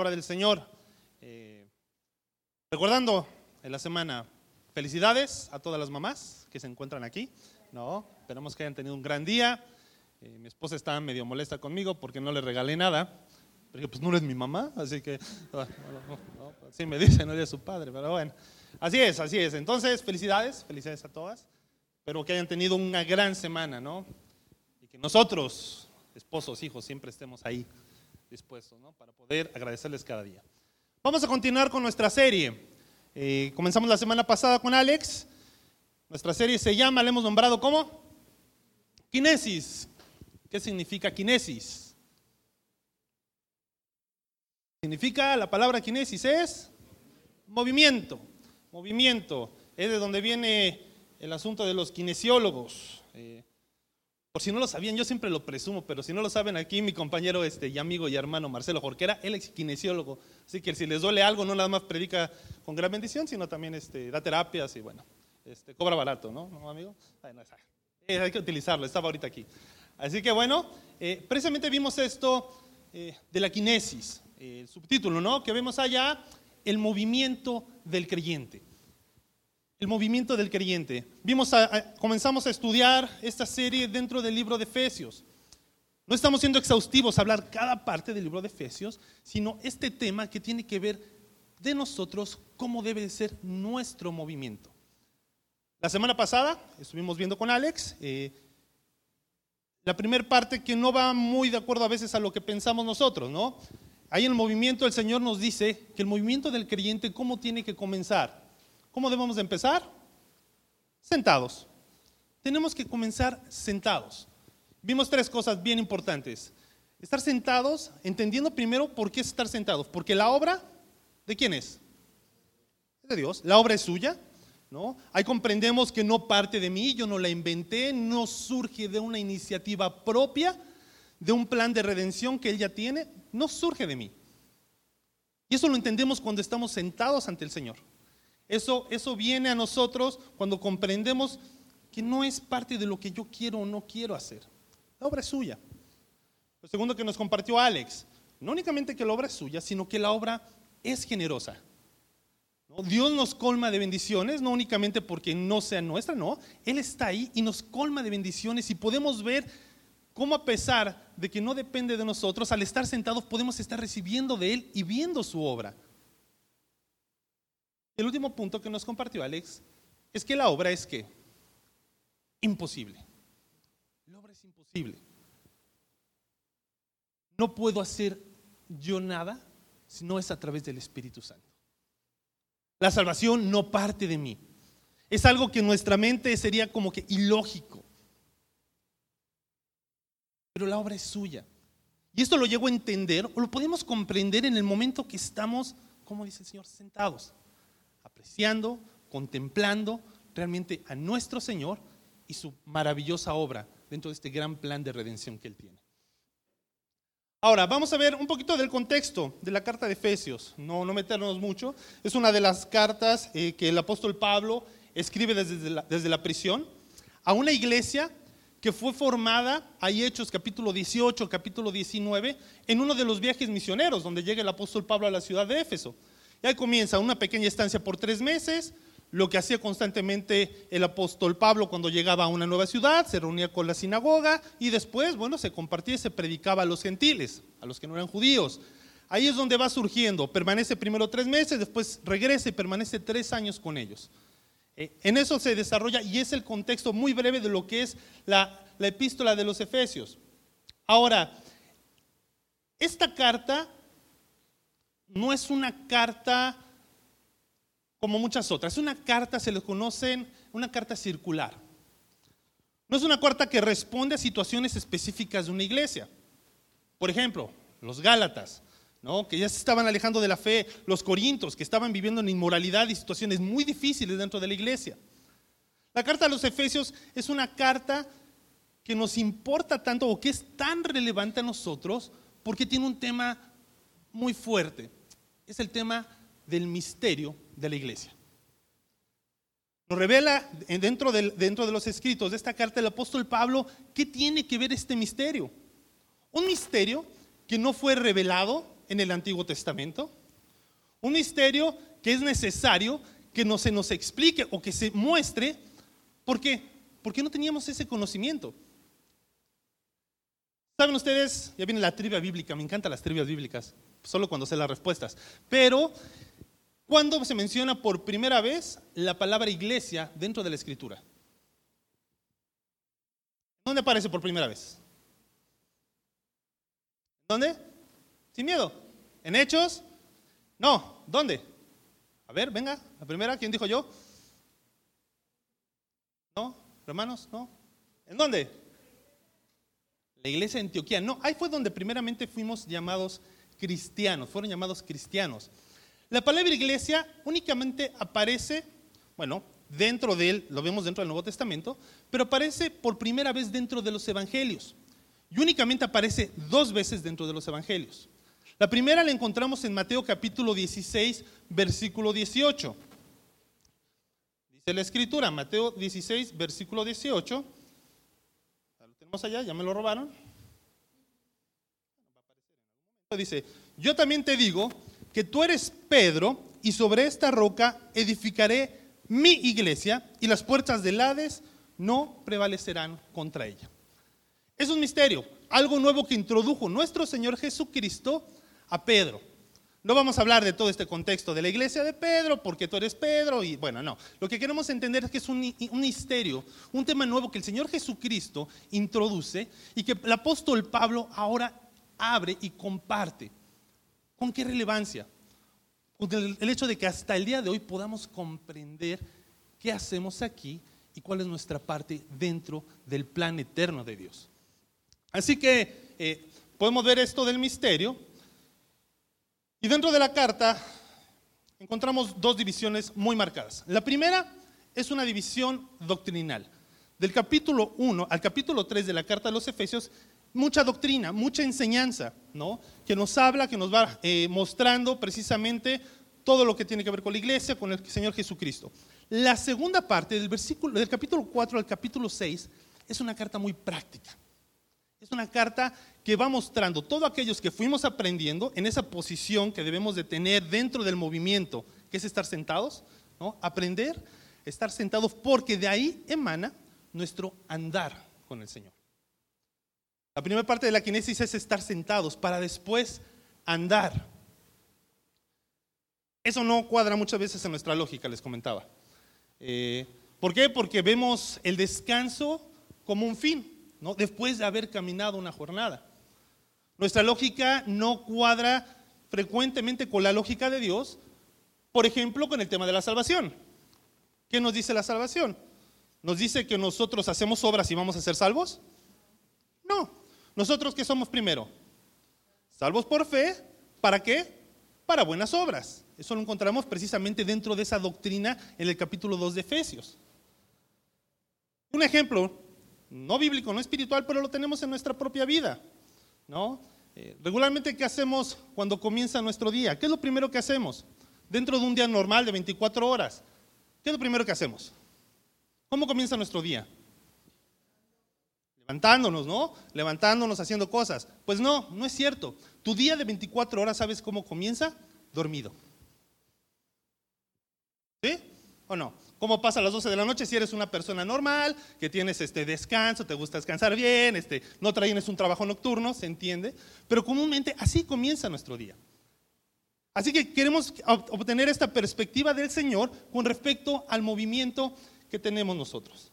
palabra del Señor. Eh, recordando en la semana, felicidades a todas las mamás que se encuentran aquí. No, esperamos que hayan tenido un gran día. Eh, mi esposa está medio molesta conmigo porque no le regalé nada. Pero pues no eres mi mamá, así que ah, así me dice, no eres su padre, pero bueno. Así es, así es. Entonces, felicidades, felicidades a todas. Espero que hayan tenido una gran semana, ¿no? Y que nosotros, esposos, hijos, siempre estemos ahí dispuestos, ¿no? Para poder agradecerles cada día. Vamos a continuar con nuestra serie. Eh, comenzamos la semana pasada con Alex. Nuestra serie se llama, le hemos nombrado ¿cómo? Kinesis. ¿Qué significa kinesis? Significa, la palabra kinesis es movimiento. Movimiento. Es de donde viene el asunto de los kinesiólogos. Eh, por si no lo sabían, yo siempre lo presumo, pero si no lo saben aquí, mi compañero este, y amigo y hermano Marcelo Jorquera, él es kinesiólogo. Así que si les duele algo, no nada más predica con gran bendición, sino también este, da terapias y bueno, este, cobra barato, ¿no, ¿No amigo? Eh, hay que utilizarlo, estaba ahorita aquí. Así que bueno, eh, precisamente vimos esto eh, de la kinesis, el subtítulo, ¿no? Que vemos allá, el movimiento del creyente el movimiento del creyente. Vimos comenzamos a estudiar esta serie dentro del libro de Efesios. No estamos siendo exhaustivos a hablar cada parte del libro de Efesios, sino este tema que tiene que ver de nosotros cómo debe ser nuestro movimiento. La semana pasada estuvimos viendo con Alex eh, la primera parte que no va muy de acuerdo a veces a lo que pensamos nosotros, ¿no? Ahí en el movimiento el Señor nos dice que el movimiento del creyente, ¿cómo tiene que comenzar? ¿Cómo debemos de empezar? Sentados. Tenemos que comenzar sentados. Vimos tres cosas bien importantes. Estar sentados, entendiendo primero por qué es estar sentados. Porque la obra, ¿de quién es? De Dios. La obra es suya. ¿no? Ahí comprendemos que no parte de mí, yo no la inventé, no surge de una iniciativa propia, de un plan de redención que Él ya tiene, no surge de mí. Y eso lo entendemos cuando estamos sentados ante el Señor. Eso, eso viene a nosotros cuando comprendemos que no es parte de lo que yo quiero o no quiero hacer. La obra es suya. Lo segundo que nos compartió Alex, no únicamente que la obra es suya, sino que la obra es generosa. Dios nos colma de bendiciones, no únicamente porque no sea nuestra, no. Él está ahí y nos colma de bendiciones y podemos ver cómo a pesar de que no depende de nosotros, al estar sentados podemos estar recibiendo de Él y viendo su obra. El último punto que nos compartió Alex es que la obra es que imposible. La obra es imposible. No puedo hacer yo nada si no es a través del Espíritu Santo. La salvación no parte de mí. Es algo que en nuestra mente sería como que ilógico. Pero la obra es suya. Y esto lo llego a entender o lo podemos comprender en el momento que estamos, como dice el Señor, sentados apreciando, contemplando realmente a nuestro Señor y su maravillosa obra dentro de este gran plan de redención que Él tiene. Ahora, vamos a ver un poquito del contexto de la carta de Efesios, no, no meternos mucho. Es una de las cartas eh, que el apóstol Pablo escribe desde desde la prisión a una iglesia que fue formada, hay Hechos capítulo 18, capítulo 19, en uno de los viajes misioneros donde llega el apóstol Pablo a la ciudad de Éfeso. Y ahí comienza una pequeña estancia por tres meses, lo que hacía constantemente el apóstol Pablo cuando llegaba a una nueva ciudad, se reunía con la sinagoga y después, bueno, se compartía y se predicaba a los gentiles, a los que no eran judíos. Ahí es donde va surgiendo, permanece primero tres meses, después regresa y permanece tres años con ellos. Eh, en eso se desarrolla y es el contexto muy breve de lo que es la, la epístola de los Efesios. Ahora, esta carta no es una carta como muchas otras, es una carta, se le conocen, una carta circular. No es una carta que responde a situaciones específicas de una iglesia. Por ejemplo, los Gálatas, ¿no? que ya se estaban alejando de la fe, los Corintios, que estaban viviendo en inmoralidad y situaciones muy difíciles dentro de la iglesia. La carta a los Efesios es una carta que nos importa tanto o que es tan relevante a nosotros porque tiene un tema muy fuerte es el tema del misterio de la iglesia. Nos revela dentro de, dentro de los escritos de esta carta del apóstol Pablo qué tiene que ver este misterio. Un misterio que no fue revelado en el Antiguo Testamento. Un misterio que es necesario que no se nos explique o que se muestre. ¿Por qué? Porque no teníamos ese conocimiento. ¿Saben ustedes? Ya viene la trivia bíblica, me encantan las trivias bíblicas, solo cuando sé las respuestas. Pero, ¿cuándo se menciona por primera vez la palabra iglesia dentro de la escritura? ¿Dónde aparece por primera vez? ¿Dónde? Sin miedo. ¿En Hechos? No. ¿Dónde? A ver, venga, la primera, ¿quién dijo yo? ¿No? ¿Hermanos? ¿No? ¿En dónde? La iglesia de Antioquía. No, ahí fue donde primeramente fuimos llamados cristianos, fueron llamados cristianos. La palabra iglesia únicamente aparece, bueno, dentro de él, lo vemos dentro del Nuevo Testamento, pero aparece por primera vez dentro de los evangelios. Y únicamente aparece dos veces dentro de los evangelios. La primera la encontramos en Mateo capítulo 16, versículo 18. Dice la escritura, Mateo 16, versículo 18. Lo tenemos allá, ya me lo robaron. Dice, yo también te digo que tú eres Pedro y sobre esta roca edificaré mi iglesia y las puertas del Hades no prevalecerán contra ella. Es un misterio, algo nuevo que introdujo nuestro Señor Jesucristo a Pedro. No vamos a hablar de todo este contexto de la iglesia de Pedro, porque tú eres Pedro, y bueno, no. Lo que queremos entender es que es un, un, misterio, un tema nuevo que el Señor Jesucristo introduce y que el apóstol Pablo ahora abre y comparte. ¿Con qué relevancia? El, el hecho de que hasta el día de hoy podamos comprender qué hacemos aquí y cuál es nuestra parte dentro del plan eterno de Dios. Así que eh, podemos ver esto del misterio. Y dentro de la carta encontramos dos divisiones muy marcadas. La primera es una división doctrinal. Del capítulo 1 al capítulo 3 de la carta de los Efesios, mucha doctrina, mucha enseñanza, ¿no? Que nos habla, que nos va eh, mostrando precisamente todo lo que tiene que ver con la iglesia, con el Señor Jesucristo. La segunda parte del versículo del capítulo 4 al capítulo 6 es una carta muy práctica. Es una carta que va mostrando todos aquellos que fuimos aprendiendo en esa posición que debemos de tener dentro del movimiento, que es estar sentados, ¿no? Aprender, estar sentados, porque de ahí emana nuestro andar con el Señor. La primera parte de la kinesis es estar sentados para después andar. Eso no cuadra muchas veces en nuestra lógica, les comentaba. Eh, ¿Por qué? Porque vemos el descanso como un fin después de haber caminado una jornada. Nuestra lógica no cuadra frecuentemente con la lógica de Dios, por ejemplo, con el tema de la salvación. ¿Qué nos dice la salvación? ¿Nos dice que nosotros hacemos obras y vamos a ser salvos? No. ¿Nosotros qué somos primero? Salvos por fe. ¿Para qué? Para buenas obras. Eso lo encontramos precisamente dentro de esa doctrina en el capítulo 2 de Efesios. Un ejemplo, no bíblico, no espiritual, pero lo tenemos en nuestra propia vida. ¿no? Eh, regularmente, ¿qué hacemos cuando comienza nuestro día? ¿Qué es lo primero que hacemos? Dentro de un día normal de 24 horas, ¿qué es lo primero que hacemos? ¿Cómo comienza nuestro día? Levantándonos, ¿no? Levantándonos, haciendo cosas. Pues no, no es cierto. Tu día de 24 horas, ¿sabes cómo comienza? Dormido. ¿Sí? ¿O no? ¿Cómo pasa a las 12 de la noche si eres una persona normal, que tienes este descanso, te gusta descansar bien, este, no traes un trabajo nocturno, se entiende? Pero comúnmente así comienza nuestro día. Así que queremos obtener esta perspectiva del Señor con respecto al movimiento que tenemos nosotros.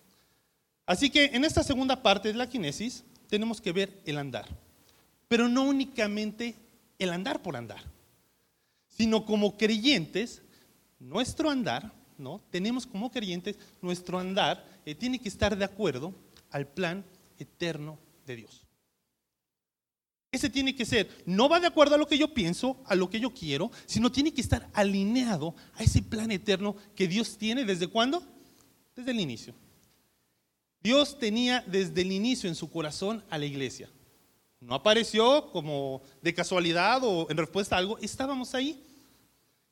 Así que en esta segunda parte de la kinesis tenemos que ver el andar, pero no únicamente el andar por andar, sino como creyentes, nuestro andar ¿no? Tenemos como creyentes nuestro andar eh, tiene que estar de acuerdo al plan eterno de Dios. Ese tiene que ser, no va de acuerdo a lo que yo pienso, a lo que yo quiero, sino tiene que estar alineado a ese plan eterno que Dios tiene desde cuándo? Desde el inicio. Dios tenía desde el inicio en su corazón a la iglesia. No apareció como de casualidad o en respuesta a algo, estábamos ahí.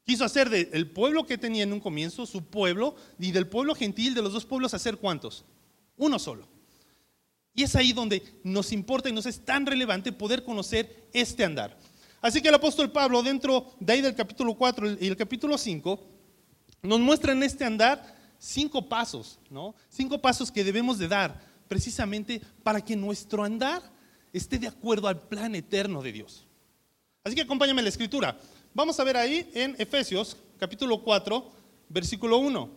Quiso hacer del pueblo que tenía en un comienzo su pueblo y del pueblo gentil de los dos pueblos hacer cuántos? Uno solo. Y es ahí donde nos importa y nos es tan relevante poder conocer este andar. Así que el apóstol Pablo, dentro de ahí del capítulo 4 y el capítulo 5, nos muestra en este andar cinco pasos, ¿no? Cinco pasos que debemos de dar precisamente para que nuestro andar esté de acuerdo al plan eterno de Dios. Así que acompáñame a la escritura. Vamos a ver ahí en Efesios capítulo 4, versículo 1.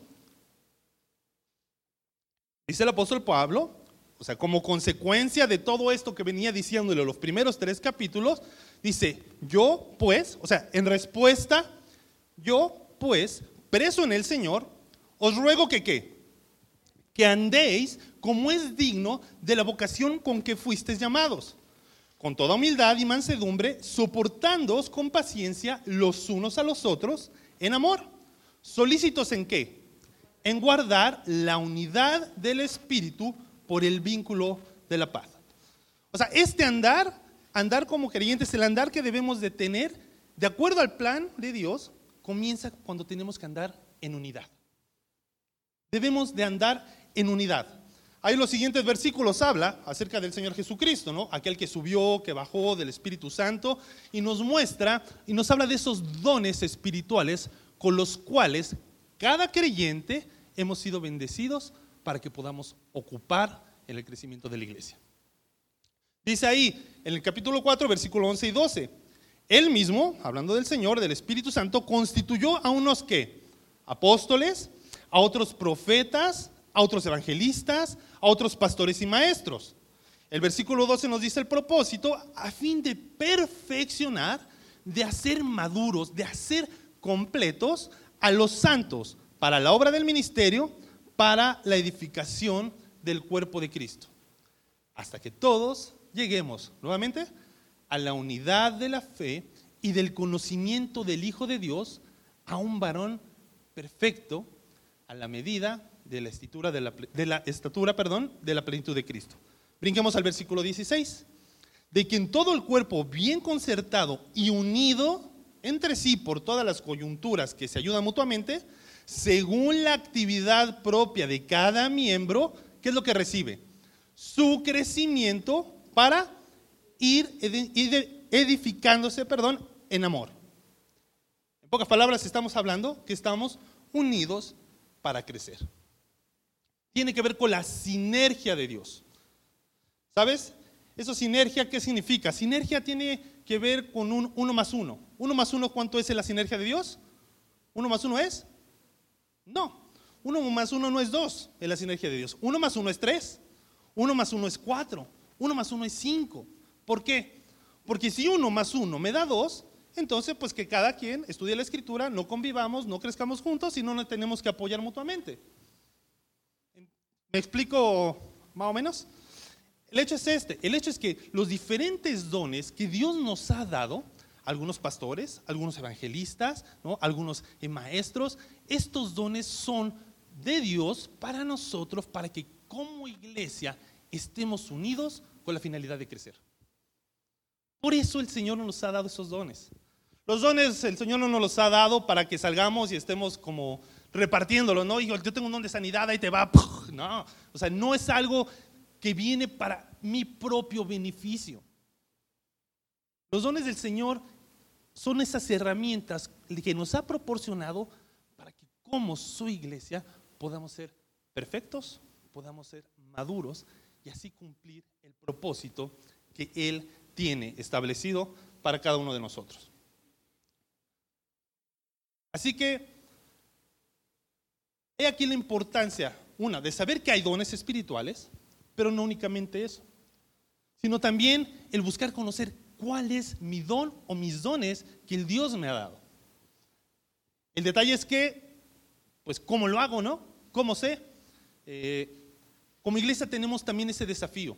Dice el apóstol Pablo, o sea, como consecuencia de todo esto que venía diciéndole los primeros tres capítulos, dice, yo pues, o sea, en respuesta, yo pues, preso en el Señor, os ruego que qué? Que andéis como es digno de la vocación con que fuisteis llamados, con toda humildad y mansedumbre, soportándoos con paciencia los unos a los otros en amor. ¿Solícitos en qué? En guardar la unidad del Espíritu por el vínculo de la paz. O sea, este andar, andar como creyentes, el andar que debemos de tener, de acuerdo al plan de Dios, comienza cuando tenemos que andar en unidad. Debemos de andar en unidad. Ahí los siguientes versículos habla acerca del Señor Jesucristo, ¿no? Aquel que subió, que bajó del Espíritu Santo y nos muestra y nos habla de esos dones espirituales con los cuales cada creyente hemos sido bendecidos para que podamos ocupar en el crecimiento de la iglesia. Dice ahí en el capítulo 4, versículo 11 y 12, él mismo, hablando del Señor, del Espíritu Santo, constituyó a unos que, apóstoles, a otros profetas, a otros evangelistas, a otros pastores y maestros. El versículo 12 nos dice el propósito a fin de perfeccionar, de hacer maduros, de hacer completos a los santos para la obra del ministerio, para la edificación del cuerpo de Cristo. Hasta que todos lleguemos nuevamente a la unidad de la fe y del conocimiento del Hijo de Dios, a un varón perfecto, a la medida de la, estatura de la, estatura perdón, de la plenitud de Cristo. Brinquemos al versículo 16. De quien todo el cuerpo bien concertado y unido entre sí por todas las coyunturas que se ayudan mutuamente, según la actividad propia de cada miembro, ¿qué es lo que recibe? Su crecimiento para ir edificándose, perdón, en amor. En pocas palabras, estamos hablando que estamos unidos para crecer. Tiene que ver con la sinergia de Dios. ¿Sabes? Eso sinergia, ¿qué significa? Sinergia tiene que ver con un uno más uno. ¿Uno más uno cuánto es la sinergia de Dios? ¿Uno más uno es? No, uno más uno no es dos en la sinergia de Dios. Uno más uno es tres. Uno más uno es cuatro. Uno más uno es cinco. ¿Por qué? Porque si uno más uno me da dos, entonces pues que cada quien estudie la escritura, no convivamos, no crezcamos juntos y no nos tenemos que apoyar mutuamente. ¿Me explico más o menos? El hecho es este, el hecho es que los diferentes dones que Dios nos ha dado, algunos pastores, algunos evangelistas, ¿no? algunos maestros, estos dones son de Dios para nosotros, para que como iglesia estemos unidos con la finalidad de crecer. Por eso el Señor nos ha dado esos dones. Los dones el Señor no nos los ha dado para que salgamos y estemos como repartiéndolo, ¿no? yo tengo un don de sanidad, ahí te va. No, o sea, no es algo que viene para mi propio beneficio. Los dones del Señor son esas herramientas que nos ha proporcionado para que como su iglesia podamos ser perfectos, podamos ser maduros y así cumplir el propósito que Él tiene establecido para cada uno de nosotros. Así que he aquí la importancia, una, de saber que hay dones espirituales, pero no únicamente eso, sino también el buscar conocer cuál es mi don o mis dones que el Dios me ha dado. El detalle es que, pues, ¿cómo lo hago, no? ¿Cómo sé? Eh, como iglesia tenemos también ese desafío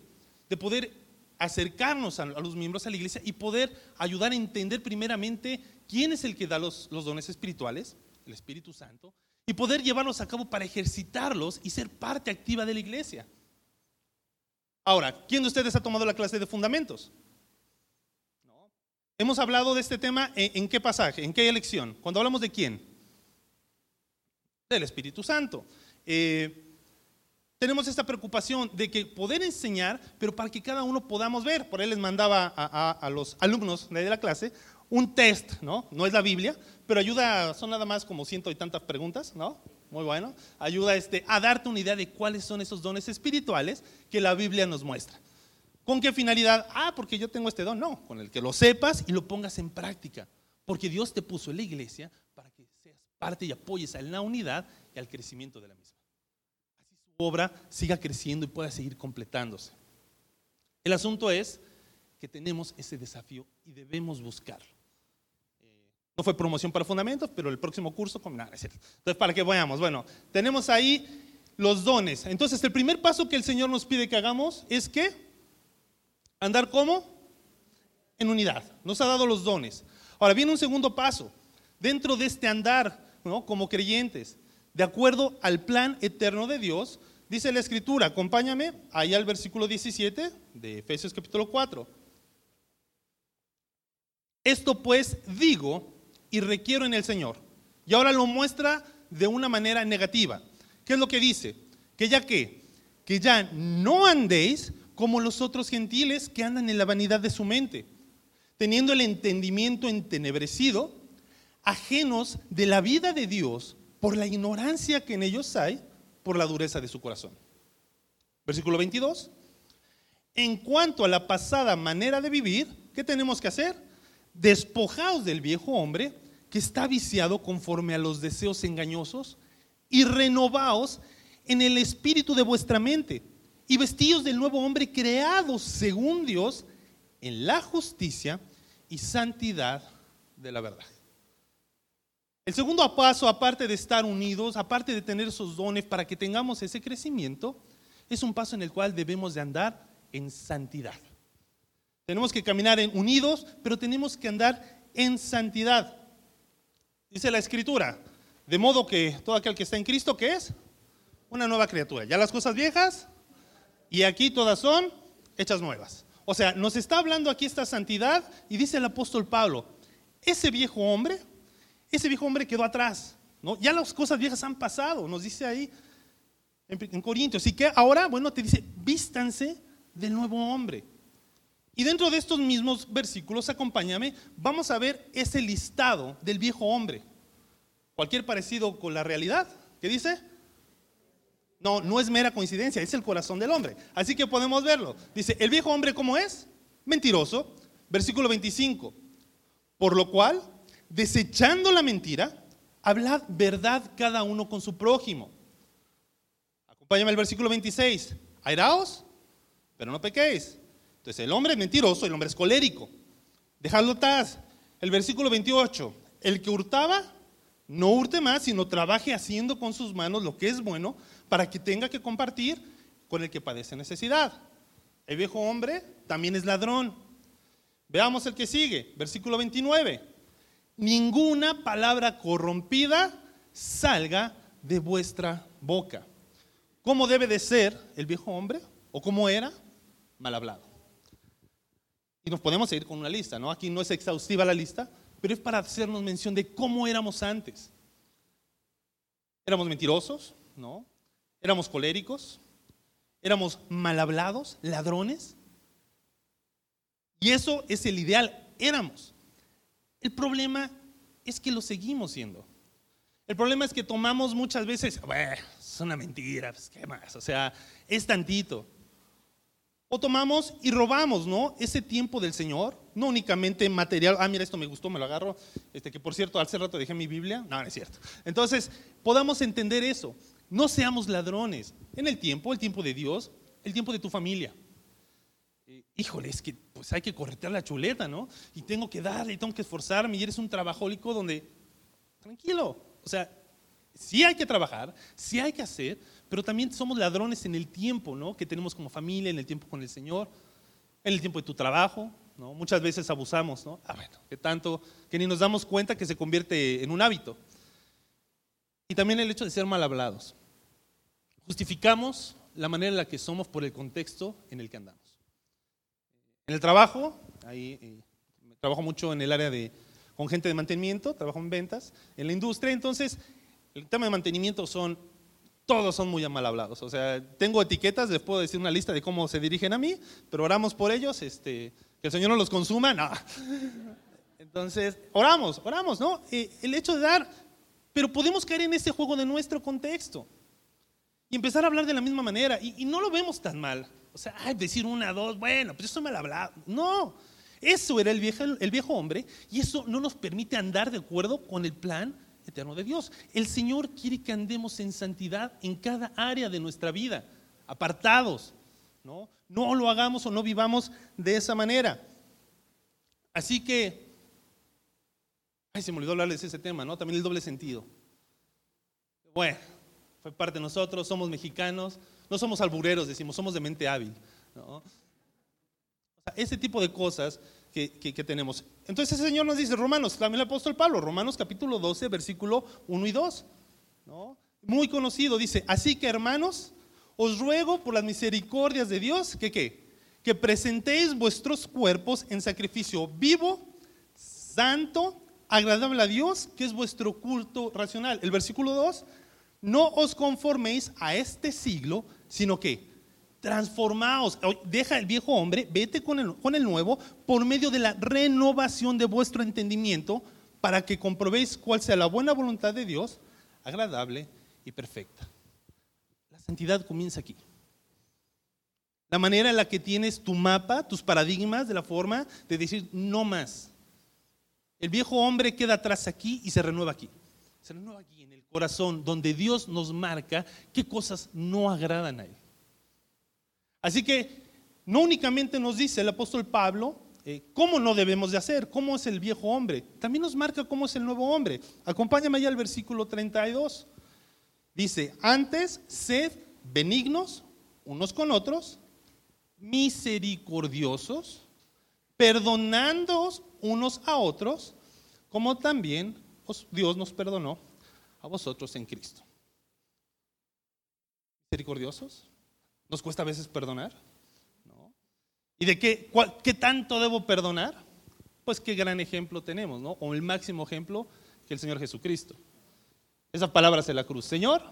de poder acercarnos a, los miembros de la iglesia y poder ayudar a entender primeramente quién es el que da los, dones espirituales, el Espíritu Santo, y poder llevarlos a cabo para ejercitarlos y ser parte activa de la iglesia. Ahora, ¿quién de ustedes ha tomado la clase de fundamentos? Hemos hablado de este tema en, qué pasaje, en qué elección. Cuando hablamos de quién? Del Espíritu Santo. Eh, tenemos esta preocupación de que poder enseñar, pero para que cada uno podamos ver. Por él les mandaba a, los alumnos de la clase un test, ¿no? No es la Biblia, pero ayuda, son nada más como ciento y tantas preguntas, ¿no? Muy bueno. Ayuda este, a darte una idea de cuáles son esos dones espirituales que la Biblia nos muestra. ¿Con qué finalidad? Ah, porque yo tengo este don. No, con el que lo sepas y lo pongas en práctica. Porque Dios te puso en la iglesia para que seas parte y apoyes a la unidad y al crecimiento de la misma obra siga creciendo y pueda seguir completándose. El asunto es que tenemos ese desafío y debemos buscarlo. Eh, no fue promoción para fundamentos, pero el próximo curso, Entonces, para que veamos, bueno, tenemos ahí los dones. Entonces, el primer paso que el Señor nos pide que hagamos es que andar como en unidad. Nos ha dado los dones. Ahora viene un segundo paso. Dentro de este andar, ¿no? como creyentes, de acuerdo al plan eterno de Dios, Dice la escritura, acompáñame ahí al versículo 17 de Efesios capítulo 4. Esto pues digo y requiero en el Señor. Y ahora lo muestra de una manera negativa. ¿Qué es lo que dice? Que ya que, que ya no andéis como los otros gentiles que andan en la vanidad de su mente, teniendo el entendimiento entenebrecido, ajenos de la vida de Dios por la ignorancia que en ellos hay por la dureza de su corazón. Versículo 22. En cuanto a la pasada manera de vivir, ¿qué tenemos que hacer? Despojaos del viejo hombre que está viciado conforme a los deseos engañosos y renovaos en el espíritu de vuestra mente y vestíos del nuevo hombre creado según Dios en la justicia y santidad de la verdad. El segundo paso, aparte de estar unidos, aparte de tener esos dones para que tengamos ese crecimiento, es un paso en el cual debemos de andar en santidad. Tenemos que caminar en unidos, pero tenemos que andar en santidad. Dice la escritura, de modo que todo aquel que está en Cristo, ¿qué es? Una nueva criatura. Ya las cosas viejas y aquí todas son hechas nuevas. O sea, nos está hablando aquí esta santidad y dice el apóstol Pablo, ese viejo hombre ese viejo hombre quedó atrás. ¿no? Ya las cosas viejas han pasado, nos dice ahí en, Corintios. Así que ahora, bueno, te dice, vístanse del nuevo hombre. Y dentro de estos mismos versículos, acompáñame, vamos a ver ese listado del viejo hombre. Cualquier parecido con la realidad. ¿Qué dice? No, no es mera coincidencia, es el corazón del hombre. Así que podemos verlo. Dice, el viejo hombre, ¿cómo es? Mentiroso. Versículo 25. Por lo cual, desechando la mentira, hablad verdad cada uno con su prójimo. Acompáñame al versículo 26. Airaos, pero no pequéis. Entonces el hombre es mentiroso, el hombre es colérico. Dejadlo atrás. El versículo 28. El que hurtaba, no hurte más, sino trabaje haciendo con sus manos lo que es bueno para que tenga que compartir con el que padece necesidad. El viejo hombre también es ladrón. Veamos el que sigue, versículo 29 ninguna palabra corrompida salga de vuestra boca. ¿Cómo debe de ser el viejo hombre? ¿O cómo era? Mal hablado. Y nos podemos seguir con una lista, ¿no? Aquí no es exhaustiva la lista, pero es para hacernos mención de cómo éramos antes. Éramos mentirosos, ¿no? Éramos coléricos, éramos mal hablados, ladrones. Y eso es el ideal, éramos. El problema es que lo seguimos siendo. El problema es que tomamos muchas veces, es una mentira, pues, ¿qué más? O sea, es tantito. O tomamos y robamos, ¿no? Ese tiempo del Señor, no únicamente material, ah, mira, esto me gustó, me lo agarro, este, que por cierto, hace rato dejé mi Biblia, no, no es cierto. Entonces, podamos entender eso. No seamos ladrones. En el tiempo, el tiempo de Dios, el tiempo de tu familia híjole, es que pues hay que corretear la chuleta, ¿no? Y tengo que darle, y tengo que esforzarme, y eres un trabajólico donde, tranquilo, o sea, sí hay que trabajar, sí hay que hacer, pero también somos ladrones en el tiempo, ¿no? Que tenemos como familia, en el tiempo con el Señor, en el tiempo de tu trabajo, ¿no? Muchas veces abusamos, ¿no? Ah, bueno, que tanto, que ni nos damos cuenta que se convierte en un hábito. Y también el hecho de ser mal hablados. Justificamos la manera en la que somos por el contexto en el que andamos. En el trabajo, ahí eh, trabajo mucho en el área de, con gente de mantenimiento, trabajo en ventas, en la industria, entonces el tema de mantenimiento son todos son muy mal hablados. O sea, tengo etiquetas, les puedo decir una lista de cómo se dirigen a mí, pero oramos por ellos, este, que el Señor no los consuma, no. Entonces, oramos, oramos, ¿no? Eh, el hecho de dar, pero podemos caer en ese juego de nuestro contexto y empezar a hablar de la misma manera, y, no lo vemos tan mal. O sea, decir una, dos, bueno, pues eso me lo hablado. No, eso era el viejo, el viejo hombre, y eso no nos permite andar de acuerdo con el plan eterno de Dios. El Señor quiere que andemos en santidad en cada área de nuestra vida, apartados. No, no lo hagamos o no vivamos de esa manera. Así que, ay, se me olvidó hablarles de ese tema, ¿no? También el doble sentido. Bueno, fue parte de nosotros, somos mexicanos, no somos albureros, decimos, somos de mente hábil. ¿no? Ese tipo de cosas que, tenemos. Entonces el Señor nos dice, Romanos, también el apóstol Pablo, Romanos capítulo 12, versículo 1 y 2. ¿no? Muy conocido, dice, así que hermanos, os ruego por las misericordias de Dios, que qué? Que presentéis vuestros cuerpos en sacrificio vivo, santo, agradable a Dios, que es vuestro culto racional. El versículo 2, no os conforméis a este siglo, sino que transformaos, deja el viejo hombre, vete con el, con el nuevo, por medio de la renovación de vuestro entendimiento, para que comprobéis cuál sea la buena voluntad de Dios, agradable y perfecta. La santidad comienza aquí. La manera en la que tienes tu mapa, tus paradigmas de la forma de decir no más. El viejo hombre queda atrás aquí y se renueva aquí. Se renueva aquí en el corazón, donde Dios nos marca qué cosas no agradan a Él. Así que no únicamente nos dice el apóstol Pablo eh, cómo no debemos de hacer, cómo es el viejo hombre, también nos marca cómo es el nuevo hombre. Acompáñame allá al versículo 32. Dice, antes sed benignos unos con otros, misericordiosos, perdonándoos unos a otros, como también Dios nos perdonó a vosotros en Cristo. Misericordiosos, ¿Nos cuesta a veces perdonar? ¿No? ¿Y de qué, qué tanto debo perdonar? Pues qué gran ejemplo tenemos, ¿no? O el máximo ejemplo que el Señor Jesucristo. Esa palabra es la cruz. Señor,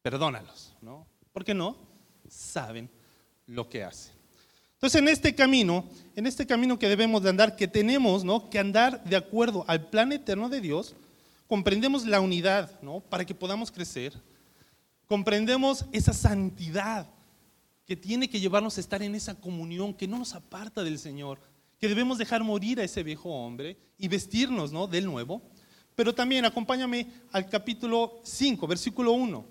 perdónalos, ¿no? ¿Por qué no? Saben lo que hacen. Entonces, en este camino, en este camino que debemos de andar, que tenemos, ¿no? Que andar de acuerdo al plan eterno de Dios, comprendemos la unidad, ¿no? Para que podamos crecer, comprendemos esa santidad que tiene que llevarnos a estar en esa comunión que no nos aparta del Señor, que debemos dejar morir a ese viejo hombre y vestirnos ¿no? del nuevo. Pero también acompáñame al capítulo 5, versículo 1.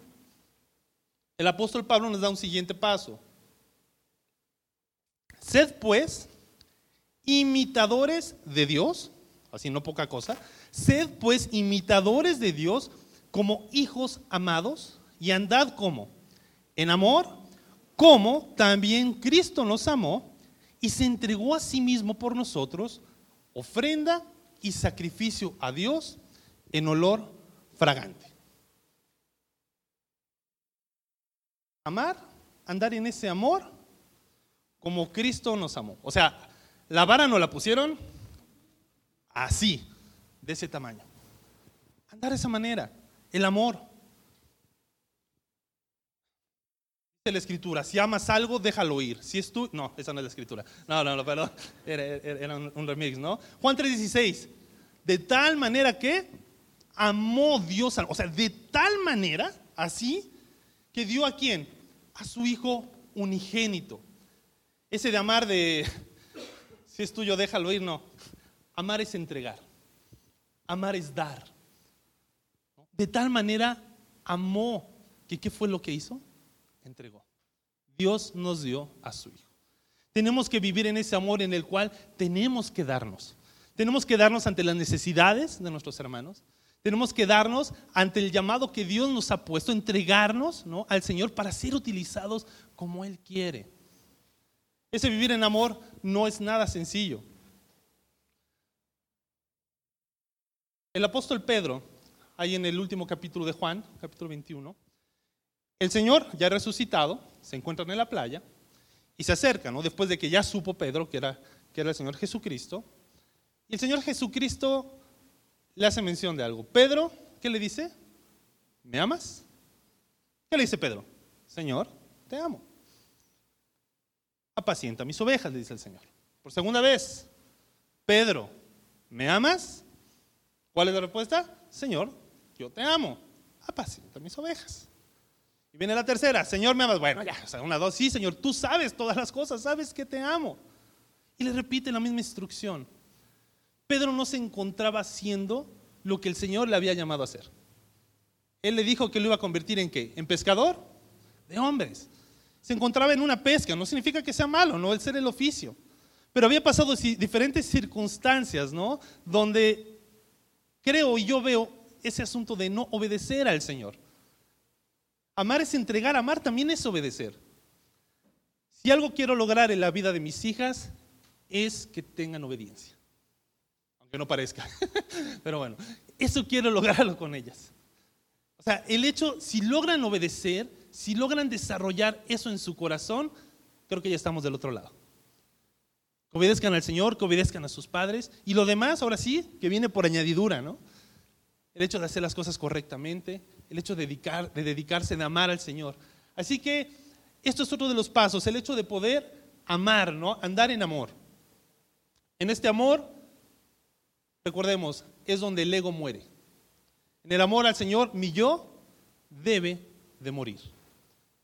El apóstol Pablo nos da un siguiente paso. Sed pues imitadores de Dios, así no poca cosa, sed pues imitadores de Dios como hijos amados y andad como en amor, como también Cristo nos amó y se entregó a sí mismo por nosotros, ofrenda y sacrificio a Dios en olor fragante. Amar, andar en ese amor como Cristo nos amó. O sea, la vara no la pusieron así, de ese tamaño. Andar de esa manera, el amor. la escritura, si amas algo, déjalo ir. Si es tú, no, esa no es la escritura. No, no, no, perdón, era, un, remix, ¿no? Juan 3:16, de tal manera que amó Dios, o sea, de tal manera, así, que dio a quién? A su Hijo unigénito. Ese de amar de, si es tuyo, déjalo ir, no. Amar es entregar. Amar es dar. De tal manera amó, que ¿qué fue lo que hizo? entregó. Dios nos dio a su Hijo. Tenemos que vivir en ese amor en el cual tenemos que darnos. Tenemos que darnos ante las necesidades de nuestros hermanos. Tenemos que darnos ante el llamado que Dios nos ha puesto, entregarnos ¿no? al Señor para ser utilizados como Él quiere. Ese vivir en amor no es nada sencillo. El apóstol Pedro, ahí en el último capítulo de Juan, capítulo 21, el Señor, ya resucitado, se encuentra en la playa y se acerca, ¿no? Después de que ya supo Pedro que era, que era el Señor Jesucristo. Y el Señor Jesucristo le hace mención de algo. Pedro, ¿qué le dice? ¿Me amas? ¿Qué le dice Pedro? Señor, te amo. Apacienta mis ovejas, le dice el Señor. Por segunda vez, Pedro, ¿me amas? ¿Cuál es la respuesta? Señor, yo te amo. Apacienta mis ovejas. Y viene la tercera, Señor, ¿me amas? Bueno, ya, o sea, una, dos, sí, Señor, tú sabes todas las cosas, sabes que te amo. Y le repite la misma instrucción. Pedro no se encontraba haciendo lo que el Señor le había llamado a hacer. Él le dijo que lo iba a convertir en qué? En pescador de hombres. Se encontraba en una pesca, no significa que sea malo, no el ser el oficio. Pero había pasado diferentes circunstancias, ¿no? Donde creo y yo veo ese asunto de no obedecer al Señor. Amar es entregar, amar también es obedecer. Si algo quiero lograr en la vida de mis hijas es que tengan obediencia. Aunque no parezca. Pero bueno, eso quiero lograrlo con ellas. O sea, el hecho, si logran obedecer, si logran desarrollar eso en su corazón, creo que ya estamos del otro lado. Que obedezcan al Señor, que obedezcan a sus padres. Y lo demás, ahora sí, que viene por añadidura, ¿no? El hecho de hacer las cosas correctamente, el hecho de, dedicar, de dedicarse, de amar al Señor. Así que esto es otro de los pasos, el hecho de poder amar, ¿no? Andar en amor. En este amor, recordemos, es donde el ego muere. En el amor al Señor, mi yo debe de morir.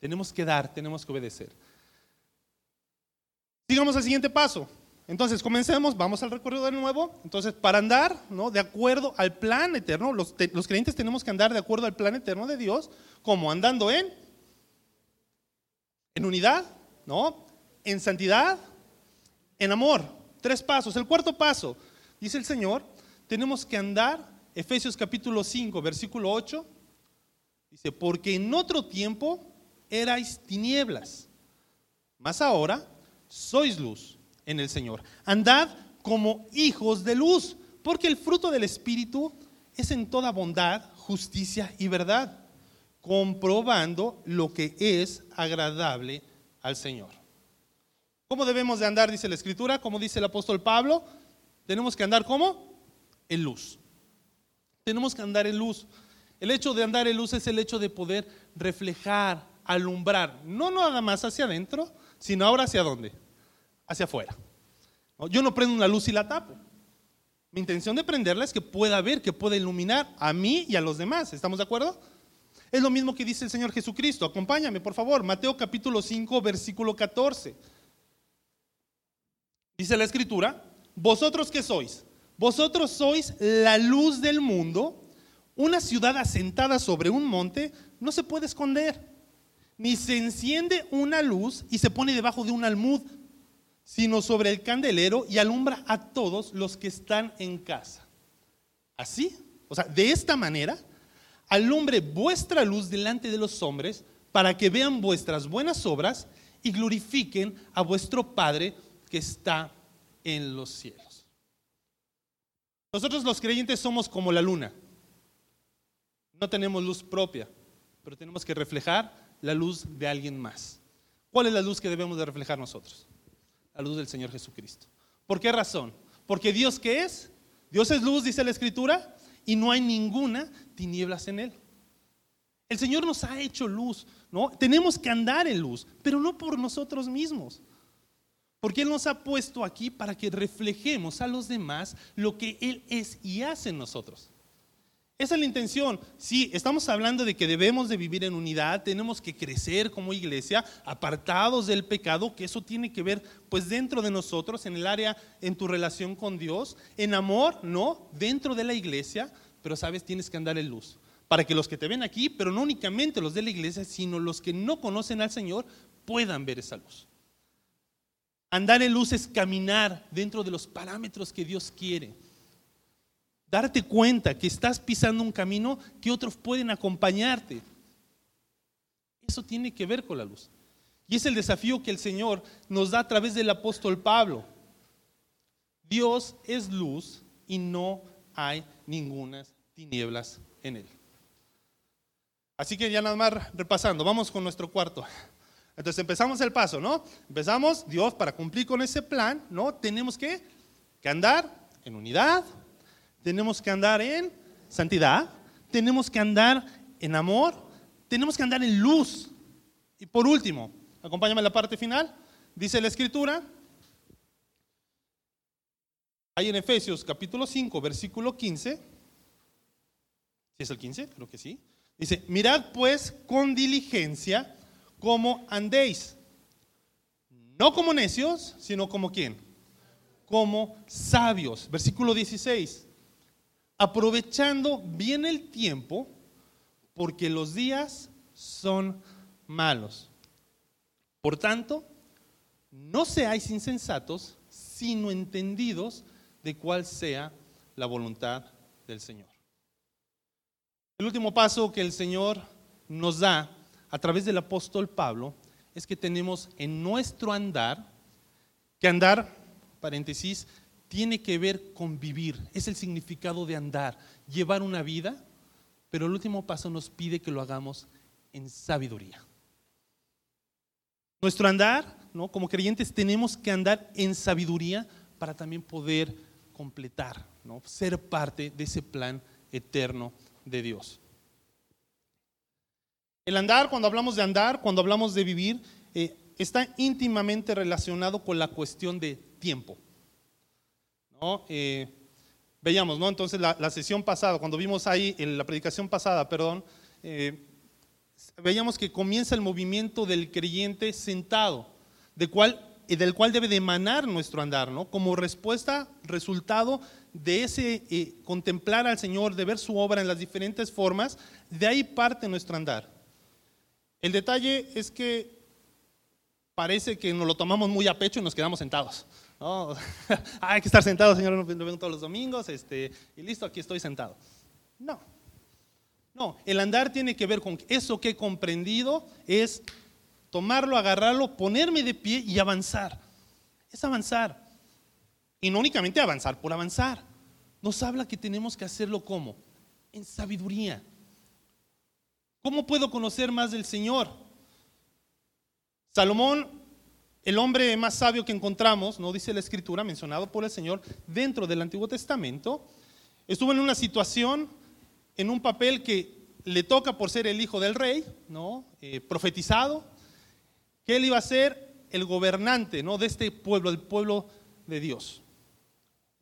Tenemos que dar, tenemos que obedecer. Sigamos al siguiente paso. Entonces, comencemos, vamos al recorrido de nuevo. Entonces, para andar, ¿no? De acuerdo al plan eterno, los, creyentes tenemos que andar de acuerdo al plan eterno de Dios, como andando en, en unidad, ¿no? En santidad, en amor. Tres pasos. El cuarto paso, dice el Señor, tenemos que andar, Efesios capítulo 5, versículo 8, dice, porque en otro tiempo erais tinieblas, mas ahora sois luz en el Señor. Andad como hijos de luz, porque el fruto del Espíritu es en toda bondad, justicia y verdad, comprobando lo que es agradable al Señor. ¿Cómo debemos de andar, dice la Escritura? Como dice el apóstol Pablo, tenemos que andar como? En luz. Tenemos que andar en luz. El hecho de andar en luz es el hecho de poder reflejar, alumbrar, no nada más hacia adentro, sino ahora hacia dónde? Hacia afuera. Yo no prendo una luz y la tapo. Mi intención de prenderla es que pueda ver, que pueda iluminar a mí y a los demás. ¿Estamos de acuerdo? Es lo mismo que dice el Señor Jesucristo. Acompáñame, por favor. Mateo capítulo 5, versículo 14. Dice la escritura, vosotros qué sois? Vosotros sois la luz del mundo. Una ciudad asentada sobre un monte no se puede esconder, ni se enciende una luz y se pone debajo de un almud, sino sobre el candelero y alumbra a todos los que están en casa. Así, o sea, de esta manera, alumbre vuestra luz delante de los hombres para que vean vuestras buenas obras y glorifiquen a vuestro Padre que está en los cielos. Nosotros los creyentes somos como la luna. No tenemos luz propia, pero tenemos que reflejar la luz de alguien más. ¿Cuál es la luz que debemos de reflejar nosotros? La luz del Señor Jesucristo. ¿Por qué razón? Porque Dios qué es? Dios es luz, dice la Escritura, y no hay ninguna tinieblas en él. El Señor nos ha hecho luz, ¿no? Tenemos que andar en luz, pero no por nosotros mismos. Porque Él nos ha puesto aquí para que reflejemos a los demás lo que Él es y hace en nosotros. Esa es la intención. Sí, estamos hablando de que debemos de vivir en unidad, tenemos que crecer como iglesia, apartados del pecado, que eso tiene que ver pues dentro de nosotros, en el área, en tu relación con Dios, en amor, no, dentro de la iglesia, pero sabes, tienes que andar en luz. Para que los que te ven aquí, pero no únicamente los de la iglesia, sino los que no conocen al Señor, puedan ver esa luz. Andar en luz es caminar dentro de los parámetros que Dios quiere. Darte cuenta que estás pisando un camino que otros pueden acompañarte. Eso tiene que ver con la luz. Y es el desafío que el Señor nos da a través del apóstol Pablo. Dios es luz y no hay ninguna tinieblas en él. Así que ya nada más repasando, vamos con nuestro cuarto. Entonces empezamos el paso, ¿no? Empezamos, Dios, para cumplir con ese plan, ¿no? Tenemos que, que andar en unidad, tenemos que andar en santidad, tenemos que andar en amor, tenemos que andar en luz. Y por último, acompáñame a la parte final, dice la escritura, ahí en Efesios capítulo 5, versículo 15, si es el 15, creo que sí, dice, mirad pues con diligencia cómo andéis, no como necios, sino como quién, como sabios. Versículo 16, aprovechando bien el tiempo, porque los días son malos. Por tanto, no seáis insensatos, sino entendidos de cuál sea la voluntad del Señor. El último paso que el Señor nos da a través del apóstol Pablo es que tenemos en nuestro andar, que andar, paréntesis, tiene que ver con vivir, es el significado de andar, llevar una vida, pero el último paso nos pide que lo hagamos en sabiduría. Nuestro andar, ¿no? como creyentes, tenemos que andar en sabiduría para también poder completar, ¿no? ser parte de ese plan eterno de Dios. El andar, cuando hablamos de andar, cuando hablamos de vivir, eh, está íntimamente relacionado con la cuestión de tiempo. Eh, veíamos, ¿no? Entonces la, sesión pasada, cuando vimos ahí, en la predicación pasada, perdón, eh, veíamos que comienza el movimiento del creyente sentado, de cual, del cual debe de emanar nuestro andar, ¿no? Como respuesta, resultado de ese contemplar al Señor, de ver su obra en las diferentes formas, de ahí parte nuestro andar. El detalle es que parece que nos lo tomamos muy a pecho y nos quedamos sentados. Hay que estar sentado, Señor, lo vengo todos los domingos este, y listo, aquí estoy sentado. No, no, el andar tiene que ver con eso que he comprendido es tomarlo, agarrarlo, ponerme de pie y avanzar. Es avanzar. Y no únicamente avanzar por avanzar. Nos habla que tenemos que hacerlo como? En sabiduría. ¿Cómo puedo conocer más del Señor? Salomón, el hombre más sabio que encontramos, no dice la escritura, mencionado por el Señor dentro del Antiguo Testamento, estuvo en una situación, en un papel que le toca por ser el hijo del rey, ¿no? Eh, profetizado, que él iba a ser el gobernante ¿no? de este pueblo, el pueblo de Dios.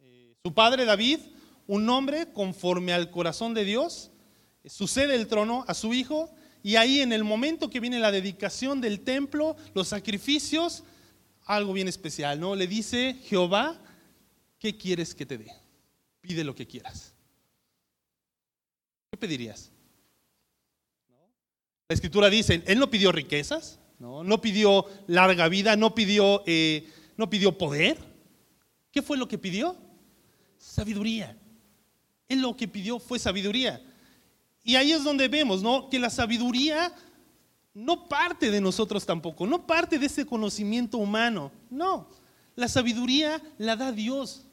Eh, su padre David, un hombre conforme al corazón de Dios, sucede el trono a su hijo y ahí en el momento que viene la dedicación del templo, los sacrificios, algo bien especial, ¿no? Le dice Jehová, ¿qué quieres que te dé? Pide lo que quieras. ¿Qué pedirías? La escritura dice, él no pidió riquezas, no, no pidió larga vida, no pidió, eh, no pidió poder. ¿Qué fue lo que pidió? Sabiduría. Él lo que pidió fue sabiduría. Y ahí es donde vemos, ¿no? Que la sabiduría no parte de nosotros tampoco, no parte de ese conocimiento humano, no. La sabiduría la da Dios.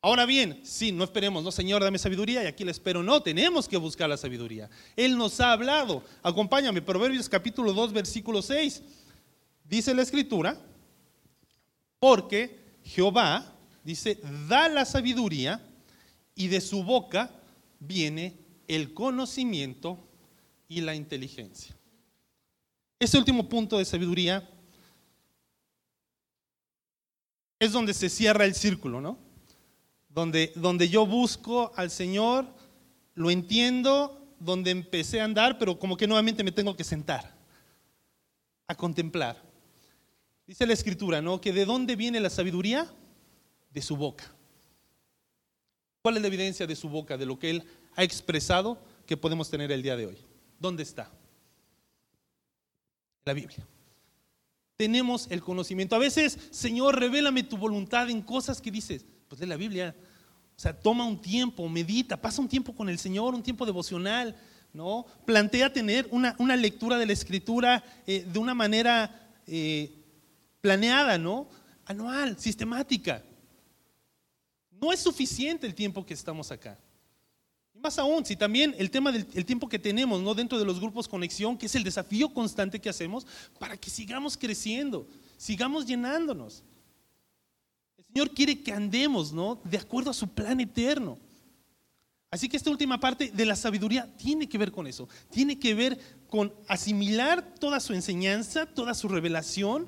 Ahora bien, sí, no esperemos, no Señor, dame sabiduría y aquí le espero. No, tenemos que buscar la sabiduría. Él nos ha hablado. Acompáñame, Proverbios capítulo 2, versículo 6. Dice la escritura, porque Jehová, dice, da la sabiduría y de su boca viene el conocimiento y la inteligencia. Ese último punto de sabiduría es donde se cierra el círculo, ¿no? Donde, donde yo busco al Señor, lo entiendo, donde empecé a andar, pero como que nuevamente me tengo que sentar a contemplar. Dice la escritura, ¿no? Que de dónde viene la sabiduría? De su boca. ¿Cuál es la evidencia de su boca, de lo que Él ha expresado que podemos tener el día de hoy. ¿Dónde está? La Biblia. Tenemos el conocimiento. A veces, Señor, revélame tu voluntad en cosas que dices, pues de la Biblia. O sea, toma un tiempo, medita, pasa un tiempo con el Señor, un tiempo devocional, ¿no? Plantea tener una, lectura de la Escritura eh, de una manera eh, planeada, ¿no? Anual, sistemática. No es suficiente el tiempo que estamos acá. Más aún, si también el tema del tiempo que tenemos ¿no? dentro de los grupos conexión, que es el desafío constante que hacemos para que sigamos creciendo, sigamos llenándonos. El Señor quiere que andemos ¿no? de acuerdo a su plan eterno. Así que esta última parte de la sabiduría tiene que ver con eso, tiene que ver con asimilar toda su enseñanza, toda su revelación,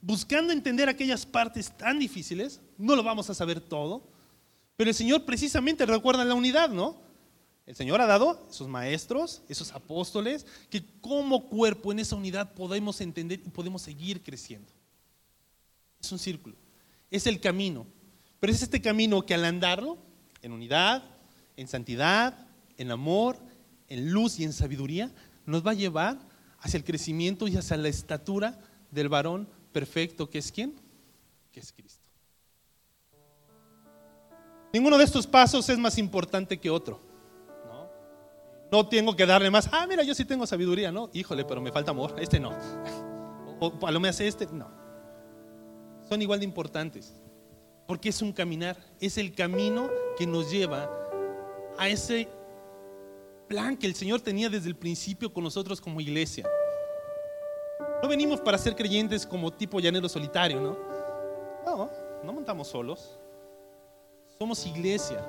buscando entender aquellas partes tan difíciles, no lo vamos a saber todo, pero el Señor precisamente recuerda la unidad, ¿no? El Señor ha dado esos maestros, esos apóstoles, que como cuerpo en esa unidad podemos entender y podemos seguir creciendo. Es un círculo, es el camino, pero es este camino que al andarlo, en unidad, en santidad, en amor, en luz y en sabiduría, nos va a llevar hacia el crecimiento y hacia la estatura del varón perfecto, que es quién? Que es Cristo. Ninguno de estos pasos es más importante que otro. ¿No? tengo que darle más, ah, mira, yo sí tengo sabiduría, ¿no? Híjole, pero me falta amor, este no. O a lo me hace este, no. Son igual de importantes, porque es un caminar, es el camino que nos lleva a ese plan que el Señor tenía desde el principio con nosotros como iglesia. No venimos para ser creyentes como tipo llanero solitario, ¿no? No, no montamos solos. Somos iglesia.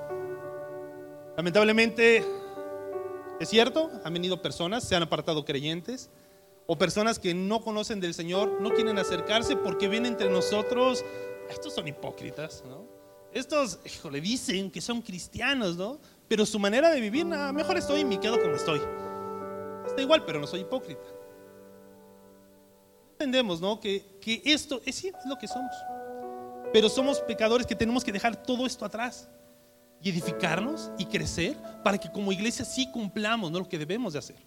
Lamentablemente, es cierto, han venido personas, se han apartado creyentes, o personas que no conocen del Señor, no quieren acercarse porque ven entre nosotros, estos son hipócritas, ¿no? Estos, le dicen que son cristianos, ¿no? Pero su manera de vivir, nada, mejor estoy y me quedo como estoy. Está igual, pero no soy hipócrita. Entendemos, ¿no? Que, que esto es, es lo que somos. Pero somos pecadores que tenemos que dejar todo esto atrás y edificarnos y crecer para que como iglesia sí cumplamos ¿no? lo que debemos de hacer.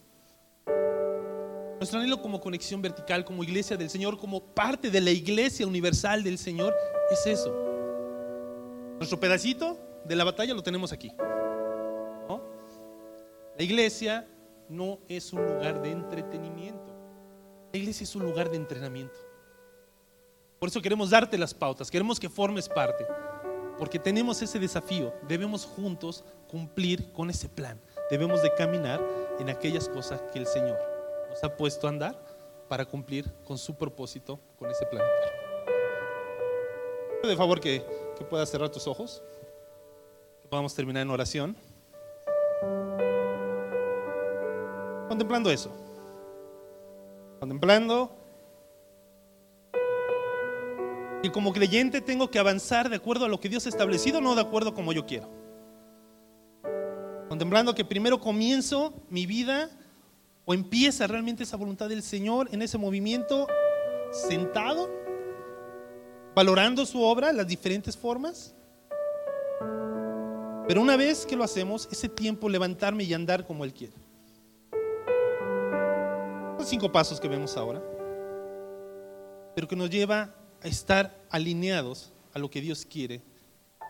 Nuestro anhelo como conexión vertical, como iglesia del Señor, como parte de la iglesia universal del Señor, es eso. Nuestro pedacito de la batalla lo tenemos aquí. La iglesia no es un lugar de entretenimiento. La iglesia es un lugar de entrenamiento. Por eso queremos darte las pautas, queremos que formes parte, porque tenemos ese desafío. Debemos juntos cumplir con ese plan. Debemos de caminar en aquellas cosas que el Señor nos ha puesto a andar para cumplir con su propósito, con ese plan. De favor que, que puedas cerrar tus ojos, que podamos terminar en oración. Contemplando eso. Contemplando y como creyente tengo que avanzar de acuerdo a lo que Dios ha establecido, no de acuerdo como yo quiero. Contemplando que primero comienzo mi vida o empieza realmente esa voluntad del Señor en ese movimiento sentado, valorando su obra, las diferentes formas. Pero una vez que lo hacemos, ese tiempo levantarme y andar como Él quiere. Los cinco pasos que vemos ahora, pero que nos lleva a estar alineados a lo que Dios quiere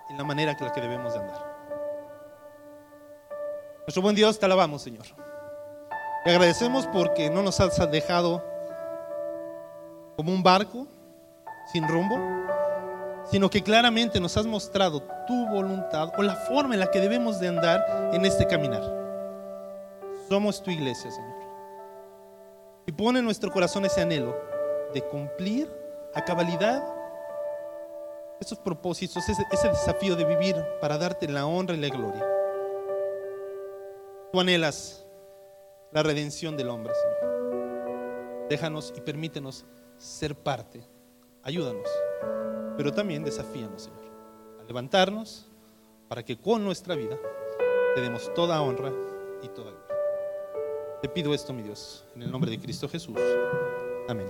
en la manera que la que debemos de andar. Nuestro buen Dios, te alabamos, Señor. Te agradecemos porque no nos has dejado como un barco sin rumbo, sino que claramente nos has mostrado tu voluntad o la forma en la que debemos de andar en este caminar. Somos tu iglesia, Señor. Y pone en nuestro corazón ese anhelo de cumplir a cabalidad esos propósitos, ese, desafío de vivir para darte la honra y la gloria. Tú anhelas la redención del hombre, Señor. Déjanos y permítenos ser parte. Ayúdanos, pero también desafíanos, Señor, a levantarnos para que con nuestra vida te demos toda honra y toda gloria. Te pido esto, mi Dios, en el nombre de Cristo Jesús. Amén.